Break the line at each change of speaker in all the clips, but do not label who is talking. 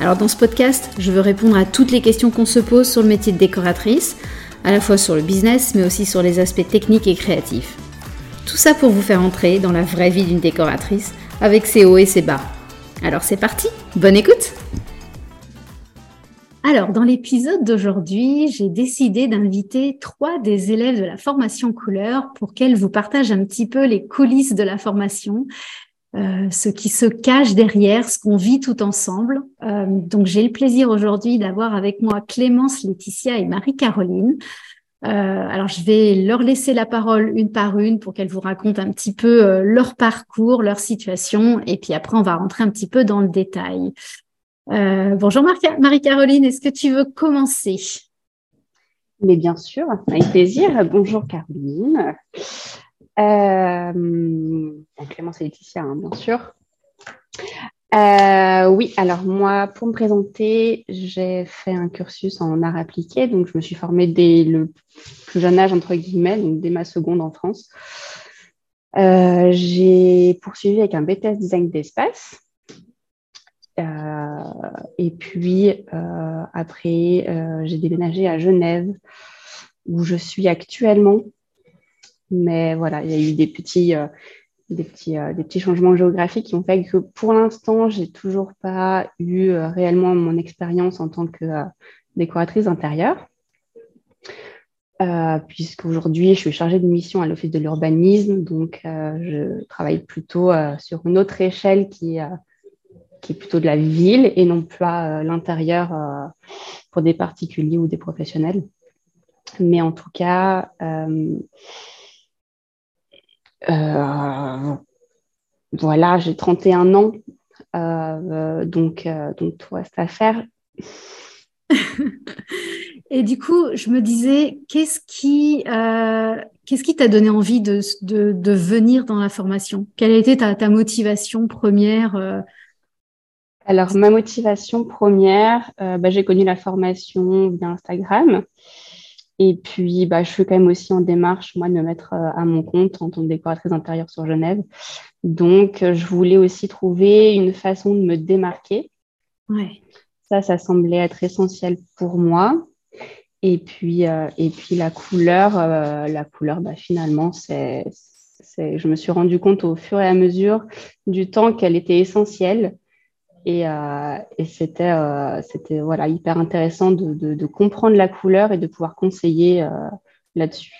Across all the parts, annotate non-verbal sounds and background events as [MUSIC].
Alors dans ce podcast, je veux répondre à toutes les questions qu'on se pose sur le métier de décoratrice, à la fois sur le business, mais aussi sur les aspects techniques et créatifs. Tout ça pour vous faire entrer dans la vraie vie d'une décoratrice, avec ses hauts et ses bas. Alors c'est parti, bonne écoute alors, dans l'épisode d'aujourd'hui, j'ai décidé d'inviter trois des élèves de la formation couleur pour qu'elles vous partagent un petit peu les coulisses de la formation, euh, ce qui se cache derrière, ce qu'on vit tout ensemble. Euh, donc j'ai le plaisir aujourd'hui d'avoir avec moi Clémence, Laetitia et Marie-Caroline. Euh, alors je vais leur laisser la parole une par une pour qu'elles vous racontent un petit peu leur parcours, leur situation, et puis après on va rentrer un petit peu dans le détail. bonjour Marie-Caroline, est-ce que tu veux commencer?
Mais bien sûr, avec plaisir. Bonjour Caroline. Euh, Clémence et Laetitia, hein, bien sûr. Euh, oui, alors moi, pour me présenter, j'ai fait un cursus en art appliqué, donc je me suis formée dès le plus jeune âge, entre guillemets, donc dès ma seconde en France. Euh, j'ai poursuivi avec un BTS design d'espace. et puis après, j'ai déménagé à Genève, où je suis actuellement mais voilà, il y a eu des petits, euh, des petits, euh, des petits changements géographiques qui ont fait que pour l'instant, j'ai toujours pas eu euh, réellement mon expérience en tant que décoratrice intérieure. puisqu'aujourd'hui, je suis chargée de mission à l'Office de l'urbanisme, donc je travaille plutôt sur une autre échelle qui, qui est plutôt de la ville et non pas l'intérieur pour des particuliers ou des professionnels. Mais en tout cas, voilà, j'ai 31 ans, euh, donc, euh, donc tout reste à faire. [LAUGHS]
Et du coup, je me disais, qu'est-ce qui qu'est-ce qui t'a donné envie de, de, venir dans la formation? Quelle a été ta, ta motivation première
Alors, ma motivation première, bah, j'ai connu la formation via Instagram. Et puis, bah, je suis quand même aussi en démarche, moi, de me mettre euh, à mon compte en tant que décoratrice intérieure sur Genève. Donc, euh, je voulais aussi trouver une façon de me démarquer.
Ouais.
Ça, ça semblait être essentiel pour moi. Et puis, euh, et puis la couleur, la couleur, bah, finalement, c'est, je me suis rendu compte au fur et à mesure du temps qu'elle était essentielle et, euh, c'était euh, c'était voilà, hyper intéressant de, de, comprendre la couleur et de pouvoir conseiller euh, là-dessus.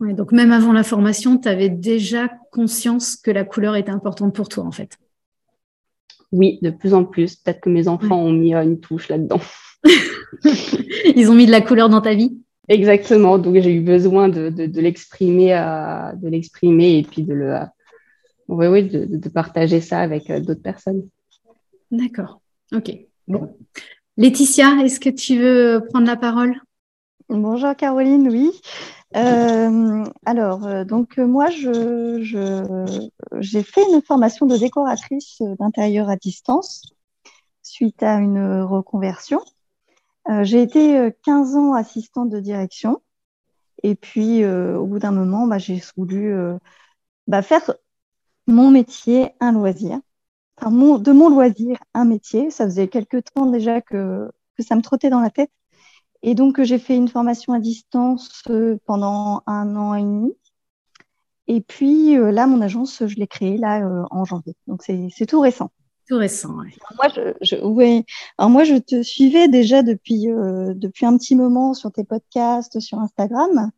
donc même avant la formation, tu avais déjà conscience que la couleur était importante pour toi en fait.
Oui, de plus en plus. Peut-être que mes enfants ont mis une touche là-dedans. [LAUGHS]
Ils ont mis de la couleur dans ta vie?
Exactement. Donc j'ai eu besoin de, de l'exprimer, de l'exprimer et puis de le, oui, oui, de, de partager ça avec d'autres personnes.
D'accord. Ok. Bon. Laetitia, est-ce que tu veux prendre la parole?
Bonjour Caroline, oui. Euh, alors, euh, donc euh, moi, j'ai fait une formation de décoratrice d'intérieur à distance suite à une reconversion. j'ai été 15 ans assistante de direction et puis au bout d'un moment, bah, j'ai voulu bah, faire mon métier un loisir de mon loisir un métier. Ça faisait quelques temps déjà que, ça me trottait dans la tête. Et donc, j'ai fait une formation à distance euh, pendant un an et demi. Et puis euh, là, mon agence, je l'ai créée là euh, en janvier. Donc, c'est tout récent.
Tout récent,
oui. Moi, je, Alors, moi, je te suivais déjà depuis, depuis un petit moment sur tes podcasts, sur Instagram.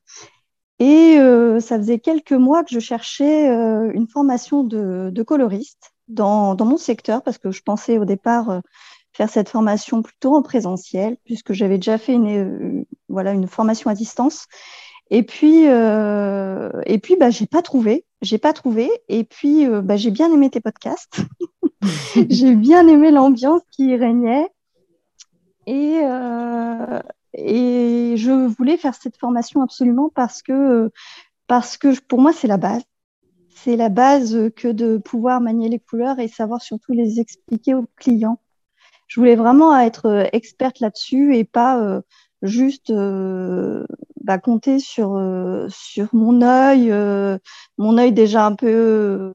Et ça faisait quelques mois que je cherchais une formation de, de coloriste dans, mon secteur parce que je pensais au départ euh, faire cette formation plutôt en présentiel puisque j'avais déjà fait une, euh, voilà, une formation à distance. Et puis, euh, et puis bah, j'ai pas trouvé, j'ai pas trouvé. Et puis, bah, j'ai bien aimé tes podcasts. [LAUGHS] j'ai bien aimé l'ambiance qui régnait. Et, et je voulais faire cette formation absolument parce que, parce que pour moi, c'est la base. C'est la base que de pouvoir manier les couleurs et savoir surtout les expliquer aux clients. Je voulais vraiment être experte là-dessus et pas juste euh, bah, compter sur, euh, sur mon œil, euh, mon œil déjà un peu,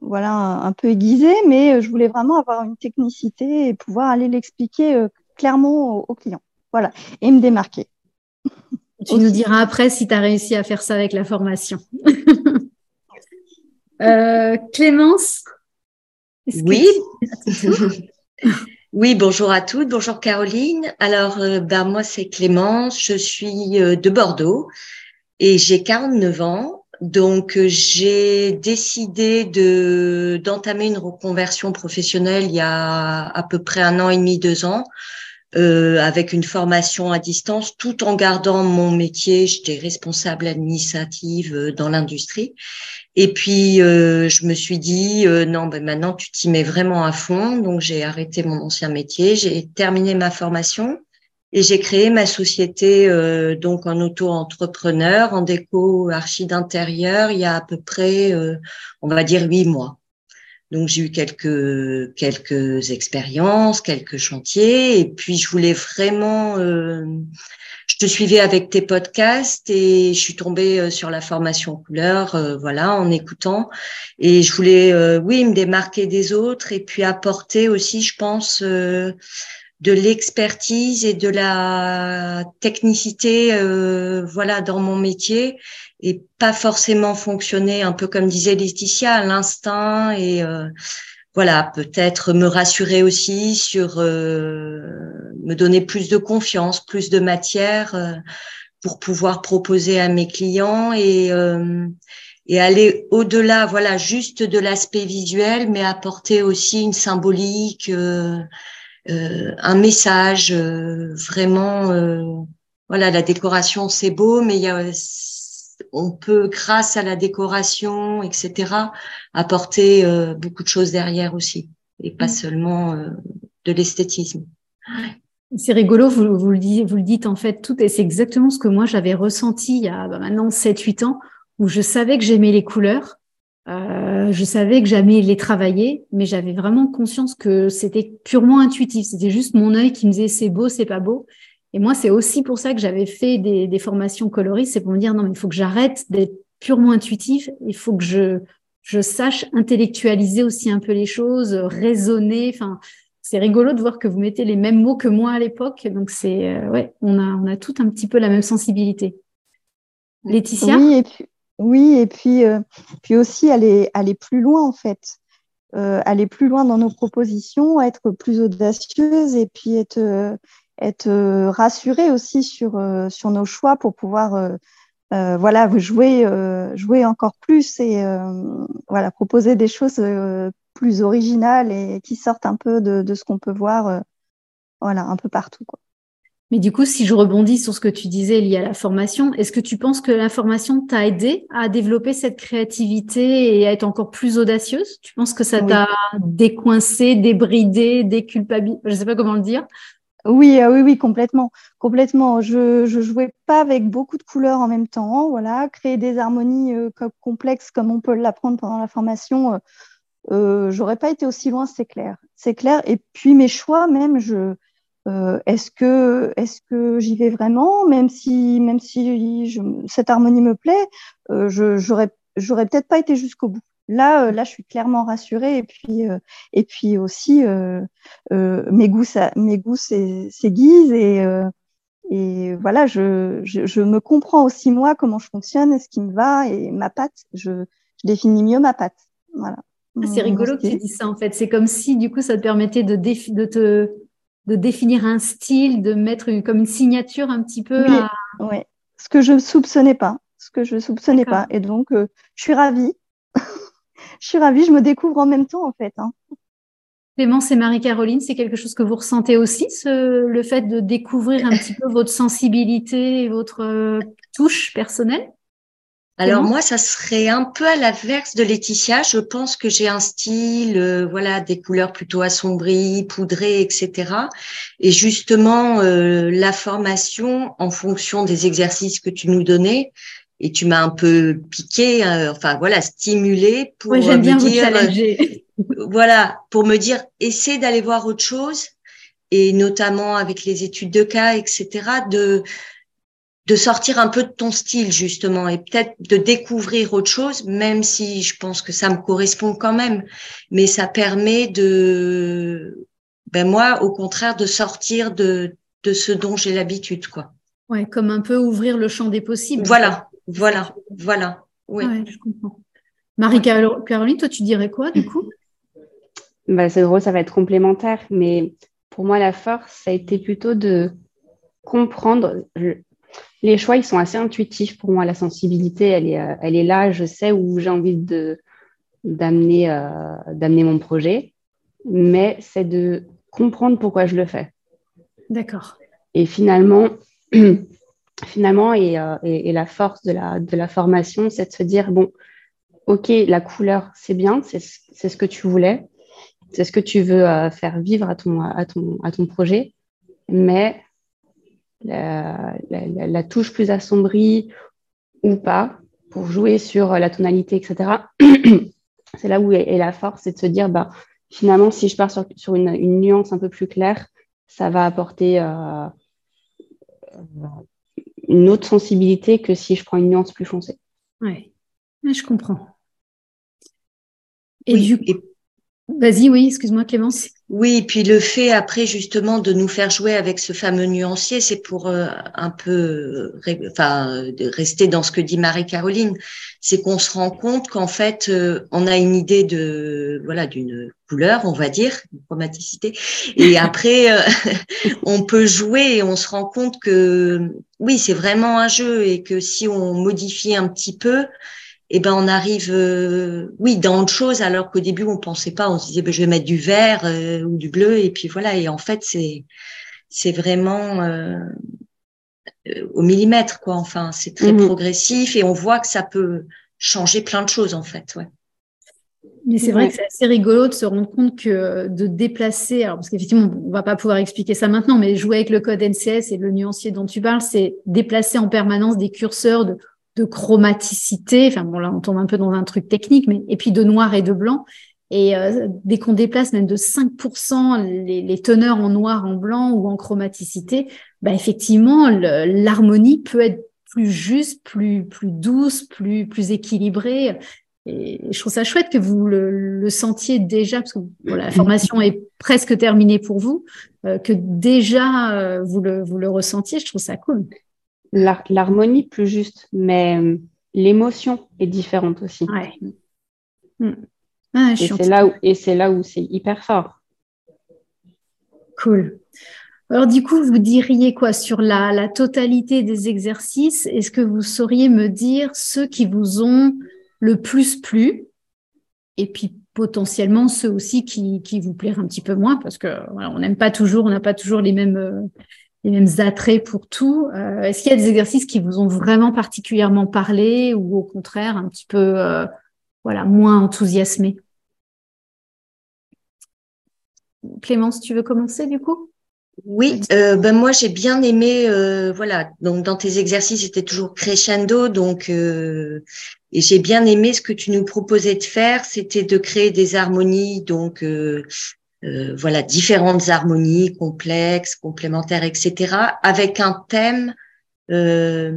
voilà, un, peu aiguisé, mais je voulais vraiment avoir une technicité et pouvoir aller l'expliquer clairement aux, clients. Voilà, et me démarquer.
Tu nous diras après si tu as réussi à faire ça avec la formation. [LAUGHS] Clémence
Oui. [LAUGHS] Oui, bonjour à toutes, bonjour Caroline. Alors, euh, ben, moi c'est Clémence, je suis euh, de Bordeaux et j'ai 49 ans. Donc, euh, j'ai décidé de d'entamer une reconversion professionnelle il y a à peu près un an et demi, deux ans, avec une formation à distance, tout en gardant mon métier. J'étais responsable administrative dans l'industrie. Et puis, euh, je me suis dit, euh, non, ben maintenant, tu t'y mets vraiment à fond. Donc, j'ai arrêté mon ancien métier, j'ai terminé ma formation et j'ai créé ma société, euh, donc en auto-entrepreneur, en déco archi d'intérieur, il y a à peu près, on va dire, huit mois. Donc, j'ai eu quelques, quelques expériences, quelques chantiers. Et puis, je voulais vraiment je te suivais avec tes podcasts et je suis tombée euh, sur la formation couleur, euh, voilà, en écoutant. Et je voulais, euh, oui, me démarquer des autres et puis apporter aussi, je pense, de l'expertise et de la technicité, voilà, dans mon métier et pas forcément fonctionner un peu comme disait Laetitia à l'instinct et voilà, peut-être me rassurer aussi sur euh, me donner plus de confiance, plus de matière euh, pour pouvoir proposer à mes clients et euh, et aller au-delà, voilà, juste de l'aspect visuel, mais apporter aussi une symbolique, un message, vraiment. voilà, la décoration c'est beau, mais il y a on peut, grâce à la décoration, etc., apporter euh, beaucoup de choses derrière aussi, et pas mm. seulement euh, de l'esthétisme.
C'est rigolo, vous, vous, le dites, vous le dites en fait tout, et c'est exactement ce que moi j'avais ressenti il y a bah, maintenant 7-8 ans, où je savais que j'aimais les couleurs, euh, je savais que j'aimais les travailler, mais j'avais vraiment conscience que c'était purement intuitif. C'était juste mon œil qui me disait c'est beau, c'est pas beau. Et moi, c'est aussi pour ça que j'avais fait des, formations coloristes, c'est pour me dire non, mais il faut que j'arrête d'être purement intuitif, il faut que je, je sache intellectualiser aussi un peu les choses, raisonner. Enfin, c'est rigolo de voir que vous mettez les mêmes mots que moi à l'époque. Donc c'est euh, on a a tout un petit peu la même sensibilité. Laetitia?
Oui et puis euh, aussi aller plus loin en fait. Euh, aller plus loin dans nos propositions, être plus audacieuse et puis être être euh, rassuré aussi sur, nos choix pour pouvoir euh, voilà, jouer, jouer encore plus et voilà, proposer des choses plus originales et qui sortent un peu de, de ce qu'on peut voir voilà, un peu partout. Quoi.
Mais du coup, si je rebondis sur ce que tu disais lié à la formation, est-ce que tu penses que la formation t'a aidé à développer cette créativité et à être encore plus audacieuse? Tu penses que ça t'a décoincé, débridé, déculpabilisé? Je ne sais pas comment le dire.
Oui, euh, oui, oui, complètement, complètement. Je, je jouais pas avec beaucoup de couleurs en même temps. Voilà, créer des harmonies euh, complexes comme on peut l'apprendre pendant la formation, euh, euh, j'aurais pas été aussi loin, c'est clair, c'est clair. Et puis mes choix, même, je, est-ce que, est-ce que j'y vais vraiment, même si, même si je, cette harmonie me plaît, je, j'aurais, j'aurais peut-être pas été jusqu'au bout. Là, euh, là, je suis clairement rassurée. Et puis, euh, et puis aussi, euh, mes goûts, ça, mes goûts s'aiguisent et, et voilà, je, je, je, me comprends aussi moi comment je fonctionne, ce qui me va et ma patte. Je, je définis mieux ma patte. Voilà.
Ah, c'est rigolo que tu dis ça en fait. C'est comme si du coup ça te permettait de, de te de définir un style, de mettre comme une signature un petit peu.
Oui, à... ce que je ne soupçonnais pas, ce que je soupçonnais pas. Et donc je suis ravie [LAUGHS] je suis ravie, je me découvre en même temps en fait. Hein.
Clémence et Marie-Caroline, c'est quelque chose que vous ressentez aussi, le fait de découvrir un petit peu votre sensibilité et votre euh, touche personnelle?
Alors moi, ça serait un peu à l'inverse de Laetitia. Je pense que j'ai un style, euh, voilà, des couleurs plutôt assombries, poudrées, etc. Et justement, euh, la formation, en fonction des exercices que tu nous donnais, et tu m'as un peu piqué, euh, enfin voilà, stimulé pour
me bien dire, [LAUGHS]
voilà, pour me dire, essaie d'aller voir autre chose, et notamment avec les études de cas, etc. de de sortir un peu de ton style justement et peut-être de découvrir autre chose, même si je pense que ça me correspond quand même. Mais ça permet de, ben moi, au contraire, de sortir de de ce dont j'ai l'habitude, quoi.
Ouais, comme un peu ouvrir le champ des possibles.
Voilà, voilà, voilà. Oui. Ouais, je comprends.
Marie-Caroline, toi, tu dirais quoi du coup?
Bah, C'est drôle, ça va être complémentaire, mais pour moi, la force, ça a été plutôt de comprendre les choix, ils sont assez intuitifs pour moi. La sensibilité, elle est, euh, elle est là. Je sais où j'ai envie de, d'amener, euh, d'amener mon projet, mais c'est de comprendre pourquoi je le fais.
D'accord.
Et finalement, [CLEARS THROAT] finalement euh, et, et, la force de la, de la formation, c'est de se dire, bon, OK, la couleur, c'est bien, c'est, c'est ce que tu voulais, c'est ce que tu veux faire vivre à ton, à ton, à ton projet, mais la, touche plus assombrie ou pas pour jouer sur la tonalité, etc. [CLEARS THROAT] c'est là où est, la force, c'est de se dire, bah, finalement, si je pars sur, une, nuance un peu plus claire, ça va apporter euh, une autre sensibilité que si je prends une nuance plus foncée.
Oui, je comprends. Et du coup, vas-y, oui, excuse-moi Clémence.
Oui, puis le fait après justement de nous faire jouer avec ce fameux nuancier, c'est pour euh, un peu, enfin, de rester dans ce que dit Marie-Caroline, c'est qu'on se rend compte qu'en fait, euh, on a une idée de, voilà, d'une couleur, on va dire, une chromaticité, et [LAUGHS] après, euh, [LAUGHS] on peut jouer et on se rend compte que, oui, c'est vraiment un jeu et que si on modifie un petit peu, eh ben on arrive, euh, oui, dans autre chose, alors qu'au début on pensait pas, on se disait ben, je vais mettre du vert euh, ou du bleu, et puis voilà. Et en fait c'est c'est vraiment euh, au millimètre quoi. Enfin c'est très mhm. progressif et on voit que ça peut changer plein de choses en fait. Ouais.
Mais c'est vrai que c'est assez rigolo de se rendre compte que de déplacer, alors parce qu'effectivement, on va pas pouvoir expliquer ça maintenant, mais jouer avec le code NCS et le nuancier dont tu parles, c'est déplacer en permanence des curseurs de de chromaticité. Enfin bon, là, on tombe un peu dans un truc technique, mais et puis de noir et de blanc. Et euh, dès qu'on déplace même de 5% les, teneurs en noir, en blanc ou en chromaticité, bah effectivement, l'harmonie peut être plus juste, plus plus douce, plus plus équilibrée. Et je trouve ça chouette que vous le, sentiez déjà, parce que la formation est presque terminée pour vous, euh, que déjà euh, vous le vous le ressentiez. Je trouve ça cool
l'harmonie plus juste, mais euh, l'émotion est différente aussi.
Ouais.
Mm. Ah, et c'est là où et c'est là où c'est hyper fort.
Cool. Alors du coup, vous diriez quoi sur la, la totalité des exercices? Est-ce que vous sauriez me dire ceux qui vous ont le plus plu? Et puis potentiellement ceux aussi qui, qui vous plairent un petit peu moins parce que voilà, on n'aime pas toujours, on n'a pas toujours les mêmes euh, les mêmes attraits pour tout. Euh, est-ce qu'il y a des exercices qui vous ont vraiment particulièrement parlé ou au contraire un petit peu euh, voilà, moins enthousiasmé? Clémence, tu veux commencer du coup?
Oui, euh, ben moi j'ai bien aimé, voilà, donc dans tes exercices c'était toujours crescendo, donc et j'ai bien aimé ce que tu nous proposais de faire, c'était de créer des harmonies, donc euh, voilà différentes harmonies complexes, complémentaires, etc. Avec un thème, euh,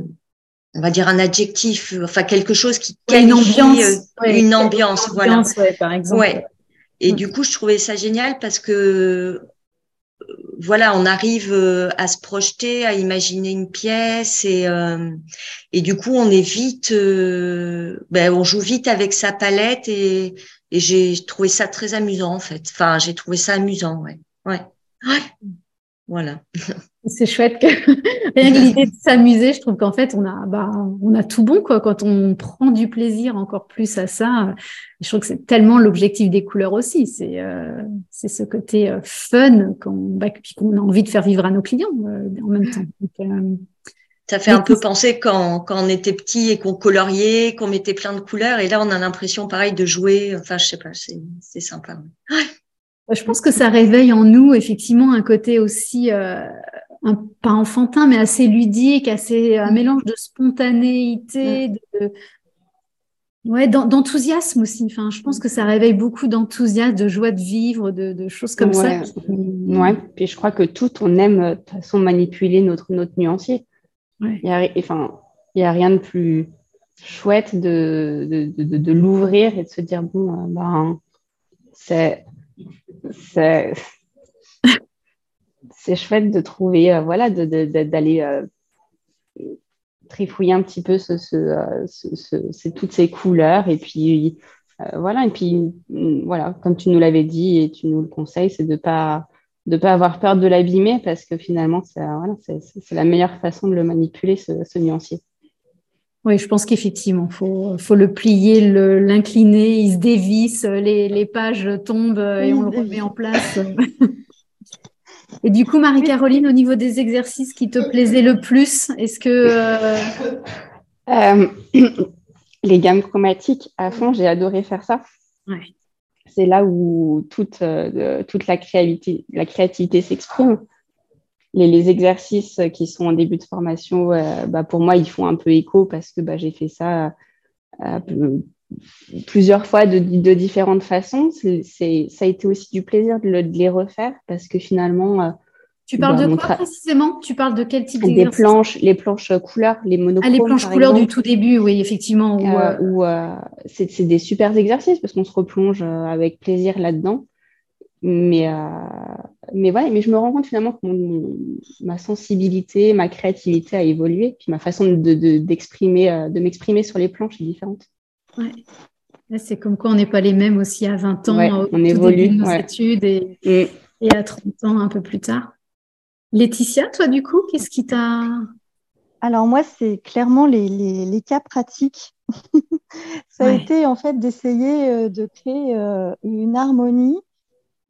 on va dire un adjectif, enfin quelque chose qui
qualifie une ambiance,
euh, une ambiance, voilà.
par exemple.
Ouais. Et mm. du coup, je trouvais ça génial parce que voilà, on arrive à se projeter, à imaginer une pièce et et du coup, on est vite, ben, on joue vite avec sa palette et et j'ai trouvé ça très amusant, en fait. Enfin, j'ai trouvé ça amusant, ouais. Ouais. ouais. Voilà. [LAUGHS]
C'est chouette que [LAUGHS] rien que l'idée de s'amuser, je trouve qu'en fait on a bah on a tout bon quoi quand on prend du plaisir encore plus à ça. Je trouve que c'est tellement l'objectif des couleurs aussi, c'est euh, c'est ce côté euh, fun qu'on bah, qu'on a envie de faire vivre à nos clients euh, en même temps.
Ça fait un peu penser quand, quand on était petit et qu'on coloriait, qu'on mettait plein de couleurs. Et là, on a l'impression, pareil, de jouer. Enfin, je sais pas, c'est sympa.
Je pense que ça réveille en nous, effectivement, un côté aussi, euh, un, pas enfantin, mais assez ludique, assez un mélange de spontanéité, de, Ouais, d'enthousiasme aussi. Enfin, je pense que ça réveille beaucoup d'enthousiasme, de joie de vivre, de, choses comme
ça. Ouais, puis je crois que tout, on aime de toute façon manipuler notre, notre nuancier. Il n'y a, enfin, a rien de plus chouette de, de, de, l'ouvrir et de se dire bon, ben, c'est. [LAUGHS] C'est chouette de trouver, euh, d'aller. Euh, trifouiller un petit peu ce, ce, toutes ces couleurs. Et puis, voilà, et puis, mm, voilà, comme tu nous l'avais dit et tu nous le conseilles, c'est de ne pas, de pas avoir peur de l'abîmer parce que finalement, c'est la meilleure façon de le manipuler, ce, nuancier.
Oui, je pense qu'effectivement, il faut, faut, le plier, l'incliner, il se dévisse, les, les, pages tombent et on le remet en place. [LAUGHS] Et du coup, Marie-Caroline, au niveau des exercices qui te plaisaient le plus, est-ce que... Euh,
euh, [CLEARS THROAT] les gammes chromatiques, à fond, j'ai adoré faire ça. C'est là où toute, euh, toute la créativité, la créativité s'exprime. Les, exercices qui sont en début de formation, bah, pour moi, ils font un peu écho parce que bah, j'ai fait ça plusieurs fois de, différentes façons. Ça a été aussi du plaisir de, les refaire parce que finalement. Euh,
tu parles bah, de quoi précisément? Tu parles de quel type
Des planches, les planches couleurs, les monochromes. Ah,
les planches couleurs du tout début, oui, effectivement.
Où, euh, euh, c'est, des super exercices parce qu'on se replonge avec plaisir là-dedans. Mais, mais voilà, mais je me rends compte finalement que ma sensibilité, ma créativité a évolué, puis ma façon de, d'exprimer, de m'exprimer sur les planches est différente.
C'est comme quoi on n'est pas les mêmes aussi à 20 ans, au on évolue, de nos études et, et, à 30 ans un peu plus tard. Laetitia, toi du coup, qu'est-ce qui t'a...
Alors moi, c'est clairement les, les, les, cas pratiques. [LAUGHS] ça a été en fait d'essayer euh, de créer euh, une harmonie,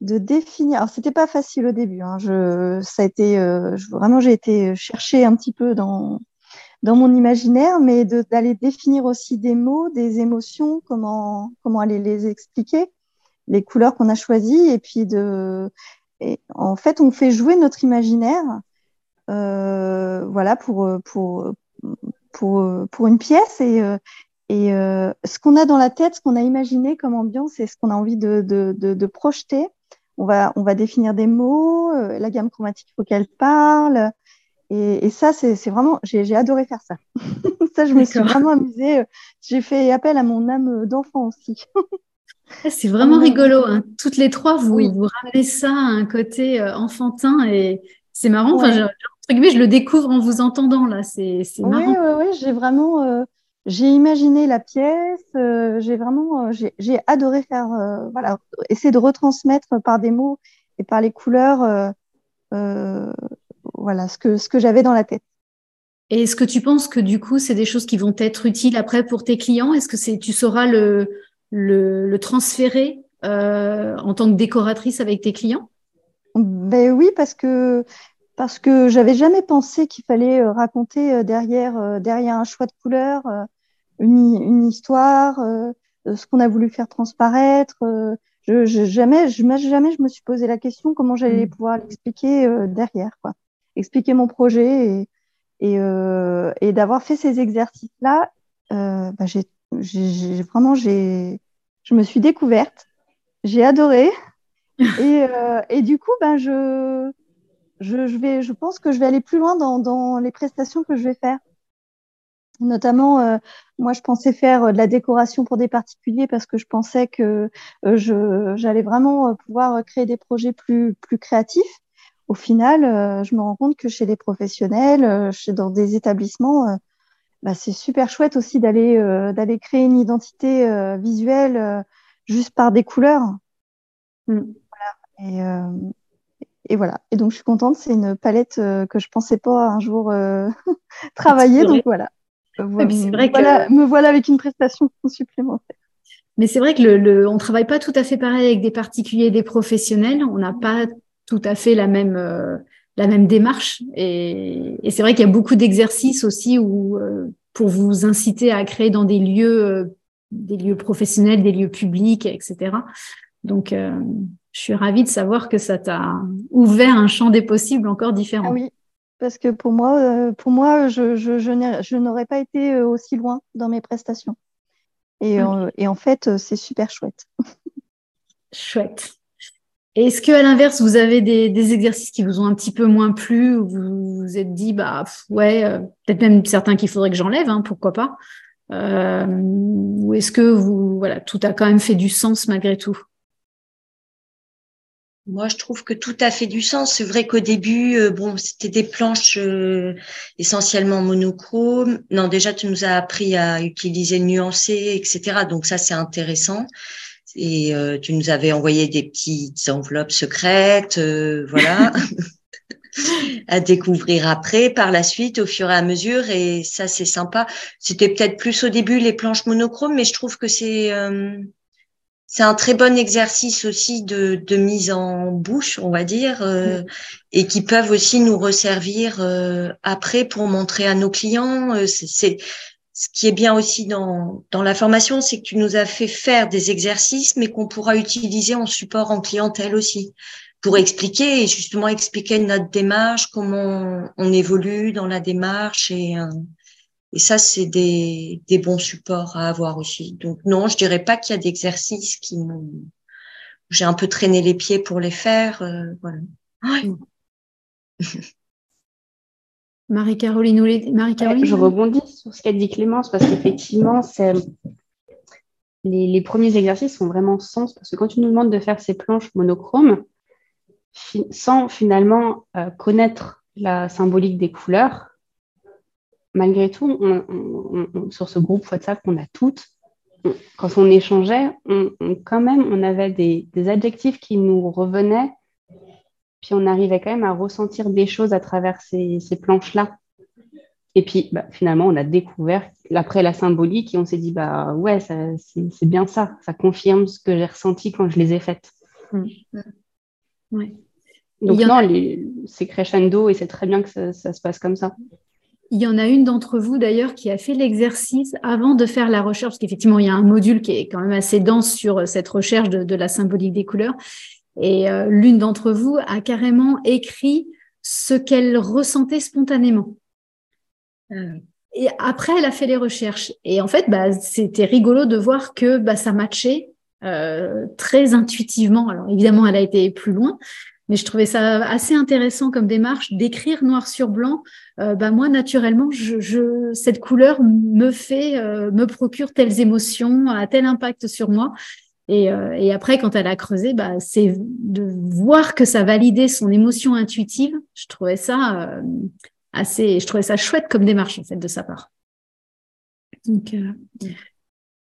de définir. Alors c'était pas facile au début. Hein. Je, ça a été euh, vraiment j'ai été chercher un petit peu dans dans mon imaginaire, mais d'aller définir aussi des mots, des émotions, comment, comment aller les expliquer, les couleurs qu'on a choisies, et puis de, et en fait, on fait jouer notre imaginaire, euh, voilà, pour, pour, pour, pour une pièce et, et euh, ce qu'on a dans la tête, ce qu'on a imaginé comme ambiance et ce qu'on a envie de, de, de, de, projeter. On va, on va définir des mots, euh, la gamme chromatique, il faut qu'elle parle, et, ça, c'est vraiment, j'ai adoré faire ça. [LAUGHS] ça, je me suis vraiment amusée. J'ai fait appel à mon âme d'enfant aussi. [LAUGHS] [LAUGHS]
Ah, c'est vraiment rigolo. Hein. Toutes les trois, vous, vous ramenez ça à un côté euh, enfantin et c'est marrant. Enfin, je, je le découvre en vous entendant là. C'est marrant.
Oui, oui, oui. J'ai vraiment, euh, j'ai imaginé la pièce. Euh, j'ai vraiment, j'ai adoré faire, voilà, essayer de retransmettre par des mots et par les couleurs voilà ce que, ce que j'avais dans la tête.
Et est-ce que tu penses que du coup, c'est des choses qui vont être utiles après pour tes clients? Est-ce que c'est, tu sauras le, le, transférer euh, en tant que décoratrice avec tes clients?
Ben oui, parce que parce que j'avais jamais pensé qu'il fallait euh, raconter euh, derrière derrière un choix de couleur une, une histoire, ce qu'on a voulu faire transparaître. Je, je, jamais, je, jamais je me suis posé la question comment j'allais mmh. pouvoir l'expliquer derrière, quoi expliquer mon projet et, et, euh, et d'avoir fait ces exercices-là, euh, bah j'ai, vraiment, j'ai, je me suis découverte, j'ai adoré. [LAUGHS] et, euh, et, du coup, ben, je, je, je, vais, je pense que je vais aller plus loin dans, dans les prestations que je vais faire. Notamment, euh, moi, je pensais faire de la décoration pour des particuliers parce que je pensais que euh, je, j'allais vraiment pouvoir créer des projets plus, plus créatifs au final, euh, je me rends compte que chez les professionnels, euh, chez, dans des établissements, euh, bah, c'est super chouette aussi d'aller d'aller créer une identité visuelle juste par des couleurs. Mm. Voilà. Et, et, voilà. Et donc, je suis contente. C'est une palette que je pensais pas un jour [LAUGHS] travailler. Donc voilà. Vrai me voilà avec une prestation [LAUGHS] supplémentaire.
Mais c'est vrai que le, on travaille pas tout à fait pareil avec des particuliers et des professionnels. On n'a pas tout à fait la même, euh, la même démarche. Et, c'est vrai qu'il y a beaucoup d'exercices aussi où, pour vous inciter à créer dans des lieux, des lieux professionnels, des lieux publics, etc. Donc, je suis ravie de savoir que ça t'a ouvert un champ des possibles encore différent. Ah
oui, parce que pour moi, euh, pour moi je, je, je n'aurais pas été euh, aussi loin dans mes prestations. Et, euh, et en fait, c'est super chouette.
chouette. Est-ce que à l'inverse, vous avez des, exercices qui vous ont un petit peu moins plu, ou vous vous êtes dit, bah ouais, peut-être même certains qu'il faudrait que j'enlève, hein, pourquoi pas euh, Ou est-ce que vous, voilà, tout a quand même fait du sens malgré tout?
Moi, je trouve que tout a fait du sens. C'est vrai qu'au début, euh, bon, c'était des planches euh, essentiellement monochromes. Non, déjà, tu nous as appris à utiliser nuancé, etc. Donc ça, c'est intéressant. Et euh, tu nous avais envoyé des petites enveloppes secrètes, voilà, [LAUGHS] à découvrir après, par la suite, au fur et à mesure. Et ça, c'est sympa. C'était peut-être plus au début les planches monochromes, mais je trouve que c'est c'est un très bon exercice aussi de, de, mise en bouche, on va dire, euh, et qui peuvent aussi nous resservir euh, après pour montrer à nos clients. Euh, c'est ce qui est bien aussi dans, dans la formation, c'est que tu nous as fait faire des exercices, mais qu'on pourra utiliser en support en clientèle aussi pour expliquer et justement expliquer notre démarche, comment on, évolue dans la démarche et et ça, c'est des, des, bons supports à avoir aussi. Donc non, je dirais pas qu'il y a d'exercices qui m'ont... J'ai un peu traîné les pieds pour les faire. Euh, voilà. [LAUGHS]
Marie-Caroline,
Je rebondis sur ce qu'a dit Clémence parce qu'effectivement, c'est... Les, les, premiers exercices sont vraiment sens parce que quand tu nous demandes de faire ces planches monochromes, sans finalement euh, connaître la symbolique des couleurs, malgré tout, sur ce groupe WhatsApp qu'on a toutes, quand on échangeait, quand même, on avait des, adjectifs qui nous revenaient, puis on arrivait quand même à ressentir des choses à travers ces, planches-là. Et puis, bah, finalement, on a découvert après la symbolique et on s'est dit, bah ouais, c'est bien ça, ça confirme ce que j'ai ressenti quand je les ai faites. Mmh. Donc, non, c'est crescendo et c'est très bien que ça se passe comme ça.
Il y en a une d'entre vous d'ailleurs qui a fait l'exercice avant de faire la recherche, parce qu'effectivement, il y a un module qui est quand même assez dense sur cette recherche de, la symbolique des couleurs. Et euh, l'une d'entre vous a carrément écrit ce qu'elle ressentait spontanément. Euh, et après, elle a fait les recherches. Et en fait, bah, c'était rigolo de voir que bah, ça matchait très intuitivement. Alors évidemment, elle a été plus loin, mais je trouvais ça assez intéressant comme démarche d'écrire noir sur blanc. Euh, bah moi, naturellement, je, cette couleur me fait, euh, me procure telles émotions, a tel impact sur moi. Et, euh, et après, quand elle a creusé, bah, c'est de voir que ça validait son émotion intuitive. Je trouvais ça assez, je trouvais ça chouette comme démarche en fait de sa part. Donc,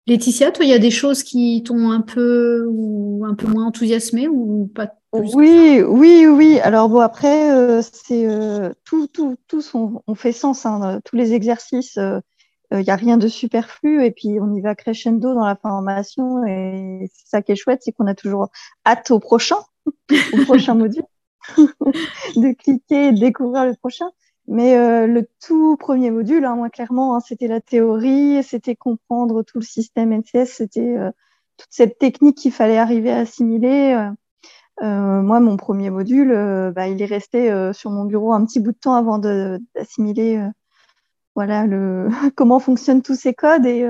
Laetitia, toi, il y a des choses qui t'ont un peu ou un peu moins enthousiasmé ou pas
oui, oui, oui. Alors bon, après, euh, c'est euh, tout, tout, tous on, fait sens. Hein, tous les exercices, il euh, n'y a rien de superflu. Et puis on y va crescendo dans la formation. Et c'est ça qui est chouette, c'est qu'on a toujours hâte au prochain, [LAUGHS] au prochain [LAUGHS] module, [LAUGHS] de cliquer et de découvrir le prochain. Mais le tout premier module, hein, moi clairement, hein, c'était la théorie, c'était comprendre tout le système NCS, c'était toute cette technique qu'il fallait arriver à assimiler. Euh, moi, mon premier module, euh, bah, il est resté euh, sur mon bureau un petit bout de temps avant d'assimiler voilà, le, [LAUGHS] comment fonctionnent tous ces codes. Et,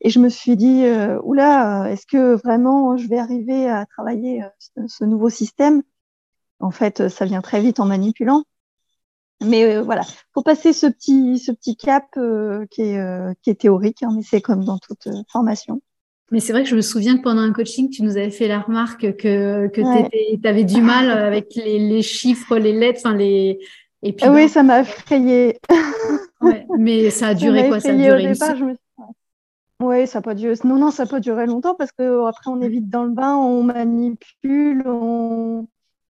et je me suis dit, oula, est-ce que vraiment je vais arriver à travailler ce, nouveau système? En fait, ça vient très vite en manipulant. Mais voilà, faut passer ce petit, ce petit cap qui, est, qui est théorique, hein, mais c'est comme dans toute formation.
Mais c'est vrai que je me souviens que pendant un coaching, tu nous avais fait la remarque que, que tu avais du mal avec les, les, chiffres, les lettres, enfin les.
Et puis, oui, ça m'a [LAUGHS]
mais ça a duré quoi? Ça a duré
Oui, ça pas duré. Non, non, ça n'a pas duré longtemps parce que après on est vite dans le bain, on manipule, on,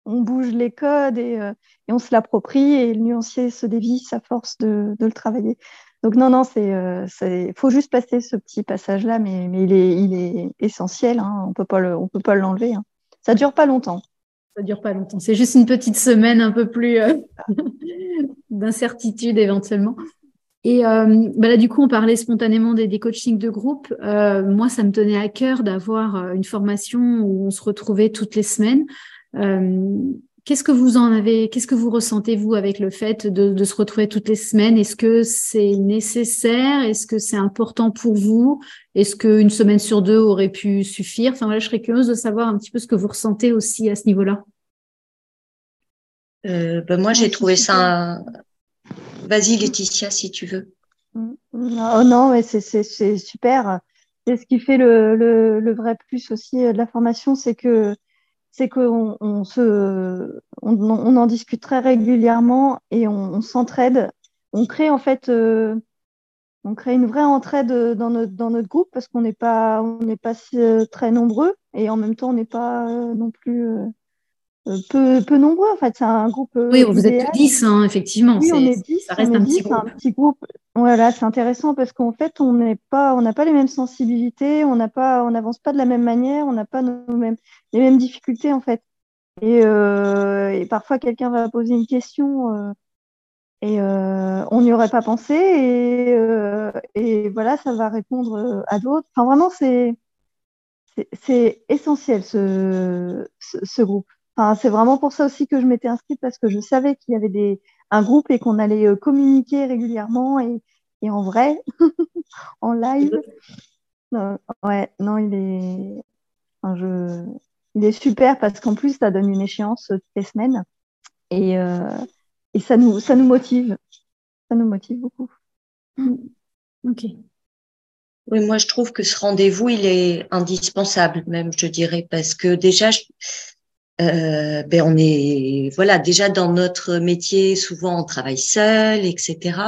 on bouge les codes et, euh, et on se l'approprie et le nuancier se dévie à force de, de le travailler. Donc non, non, c'est, euh, faut juste passer ce petit passage-là, mais, mais il, est, il est essentiel. Hein, on peut pas le, on peut pas l'enlever. Hein. Ça dure pas longtemps.
Ça dure pas longtemps. C'est juste une petite semaine un peu plus euh, [LAUGHS] d'incertitude éventuellement. Et euh, bah là, du coup, on parlait spontanément des, des coachings de groupe. Euh, moi, ça me tenait à cœur d'avoir euh, une formation où on se retrouvait toutes les semaines. Euh, qu'est-ce que vous en avez Qu'est-ce que vous ressentez vous avec le fait de, de se retrouver toutes les semaines? Est-ce que c'est nécessaire? Est-ce que c'est important pour vous? Est-ce qu'une semaine sur deux aurait pu suffire? Enfin voilà, je serais curieuse de savoir un petit peu ce que vous ressentez aussi à ce niveau-là.
Euh, ben moi, j'ai trouvé ça Vas-y, Laetitia, si tu veux.
Non, non mais c'est super. C'est ce qui fait le, vrai plus aussi de la formation, c'est que qu'on on se, en discute très régulièrement et on, s'entraide. On crée en fait, euh, on crée une vraie entraide dans notre, groupe parce qu'on n'est pas, euh, très nombreux et en même temps on n'est pas euh, non plus peu, peu nombreux. En fait, c'est un groupe. Euh,
oui, vous êtes 10, hein, effectivement.
Oui, on est 10.
Ça reste un, petit groupe.
un petit groupe. Voilà, c'est intéressant parce qu'en fait, on n'est pas, on n'a pas les mêmes sensibilités, on n'a pas, on n'avance pas de la même manière, on n'a pas nos mêmes, les mêmes difficultés en fait. Et, euh, et parfois, quelqu'un va poser une question euh, et euh, on n'y aurait pas pensé et, euh, et voilà, ça va répondre à d'autres. Enfin, vraiment, c'est c'est essentiel ce, ce, ce groupe. Enfin, c'est vraiment pour ça aussi que je m'étais inscrite parce que je savais qu'il y avait des, un groupe et qu'on allait euh, communiquer régulièrement et, et en vrai, [LAUGHS] en live. [LAUGHS] Non, ouais, non, il est, enfin, je, il est super parce qu'en plus, ça donne une échéance toutes les semaines et, euh, et ça nous, ça nous motive. Ça nous motive beaucoup. [LAUGHS]
Ok.
Oui, moi, je trouve que ce rendez-vous, il est indispensable, même, je dirais, parce que déjà, je, euh, ben on est voilà déjà dans notre métier souvent on travaille seul etc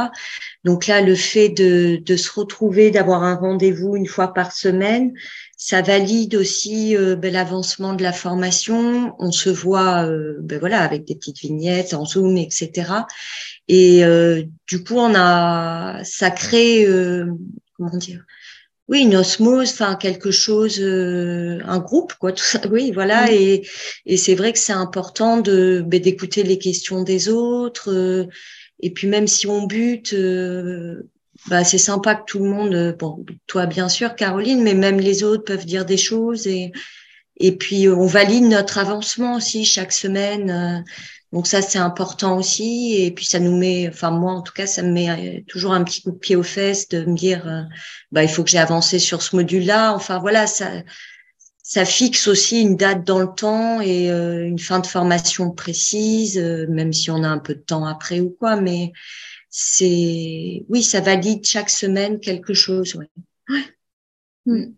donc là le fait de, de se retrouver d'avoir un rendez-vous une fois par semaine ça valide aussi euh, ben, l'avancement de la formation. On se voit euh, ben, voilà avec des petites vignettes en zoom etc et euh, du coup on a ça crée comment dire oui, une osmose, enfin quelque chose, euh, un groupe, quoi. Tout ça. Oui, voilà. Et, et c'est vrai que c'est important de ben, d'écouter les questions des autres. Euh, et puis même si on bute, euh, bah c'est sympa que tout le monde, bon, toi bien sûr, Caroline, mais même les autres peuvent dire des choses et et puis on valide notre avancement aussi chaque semaine. Donc ça, c'est important aussi. Et puis ça nous met, enfin moi en tout cas, ça me met toujours un petit coup de pied aux fesses de me dire, euh, bah il faut que j'ai avancé sur ce module-là. Enfin voilà, ça, ça fixe aussi une date dans le temps et euh, une fin de formation précise, euh, même si on a un peu de temps après ou quoi. Mais c'est, oui, ça valide chaque semaine quelque chose. Ouais. ouais.
Mm.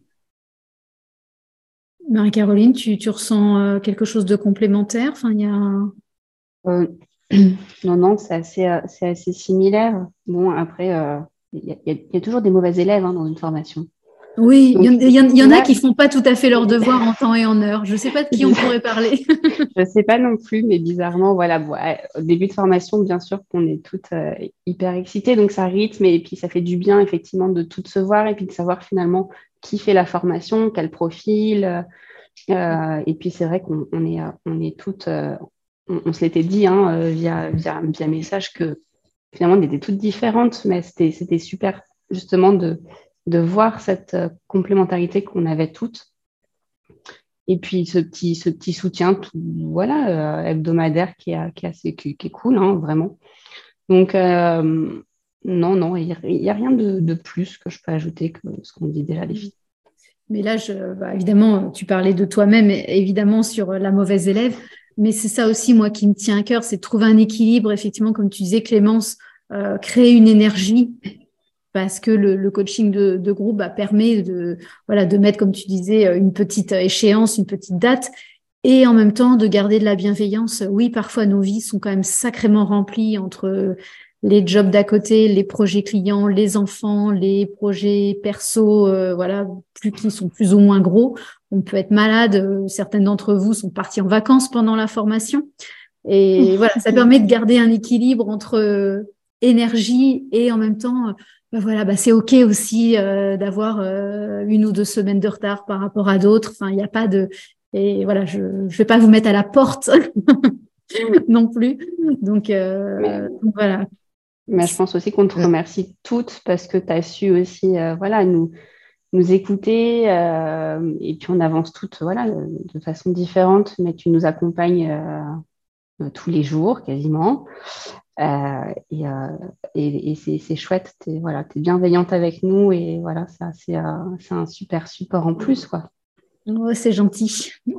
Marie-Caroline, tu, tu ressens quelque chose de complémentaire? Enfin, il y a
euh, [CLEARS THROAT] non, non, c'est assez, euh, assez similaire. Bon, après, euh, il y, y, y, a toujours des mauvais élèves hein, dans une formation.
Oui, il y, y, y, en a qui font pas tout à fait leur devoir en temps et en heure. Je sais pas de qui on [LAUGHS] pourrait parler. [LAUGHS]
je sais pas non plus, mais bizarrement, voilà, bon, au début de formation, bien sûr qu'on est toutes euh, hyper excitées, donc ça rythme et puis ça fait du bien effectivement de toutes se voir et puis de savoir finalement qui fait la formation, quel profil. Euh, et puis c'est vrai qu'on on est, on est toutes, euh, on, se l'était dit hein, euh, via, via, message que finalement on était toutes différentes, mais c'était super justement de, de voir cette euh, complémentarité qu'on avait toutes. Et puis ce petit, ce petit soutien voilà, euh, hebdomadaire qui est, qui est, qui, est cool, hein, vraiment. Donc, non, non, il n'y a, a, rien de, de, plus que je peux ajouter que ce qu'on dit déjà les filles.
Mais là, je, bah, évidemment, tu parlais de toi-même, évidemment, sur la mauvaise élève. Mais c'est ça aussi, moi, qui me tient à cœur, c'est de trouver un équilibre, effectivement, comme tu disais, Clémence, euh, créer une énergie parce que le, coaching de, de, groupe bah, permet de, voilà, de mettre, comme tu disais, une petite échéance, une petite date, et en même temps de garder de la bienveillance. Oui, parfois nos vies sont quand même sacrément remplies entre les jobs d'à côté, les projets clients, les enfants, les projets perso, euh, voilà, plus qui sont plus ou moins gros. On peut être malade. Certaines d'entre vous sont partis en vacances pendant la formation. Et [LAUGHS] voilà, ça permet de garder un équilibre entre énergie et en même temps ben voilà, bah c'est ok aussi euh, d'avoir euh, une ou deux semaines de retard par rapport à d'autres. Enfin, il n'y a pas de, et voilà, je ne vais pas vous mettre à la porte [LAUGHS] non plus. Donc, euh, voilà.
Mais je pense aussi qu'on te remercie toutes parce que tu as su aussi euh, voilà, nous, nous écouter euh, et puis on avance toutes voilà, de façon différente, mais tu nous accompagnes tous les jours quasiment. et, et, c'est chouette, tu es, voilà, es bienveillante avec nous et voilà, ça c'est un super support en plus. Quoi.
c'est gentil. [LAUGHS]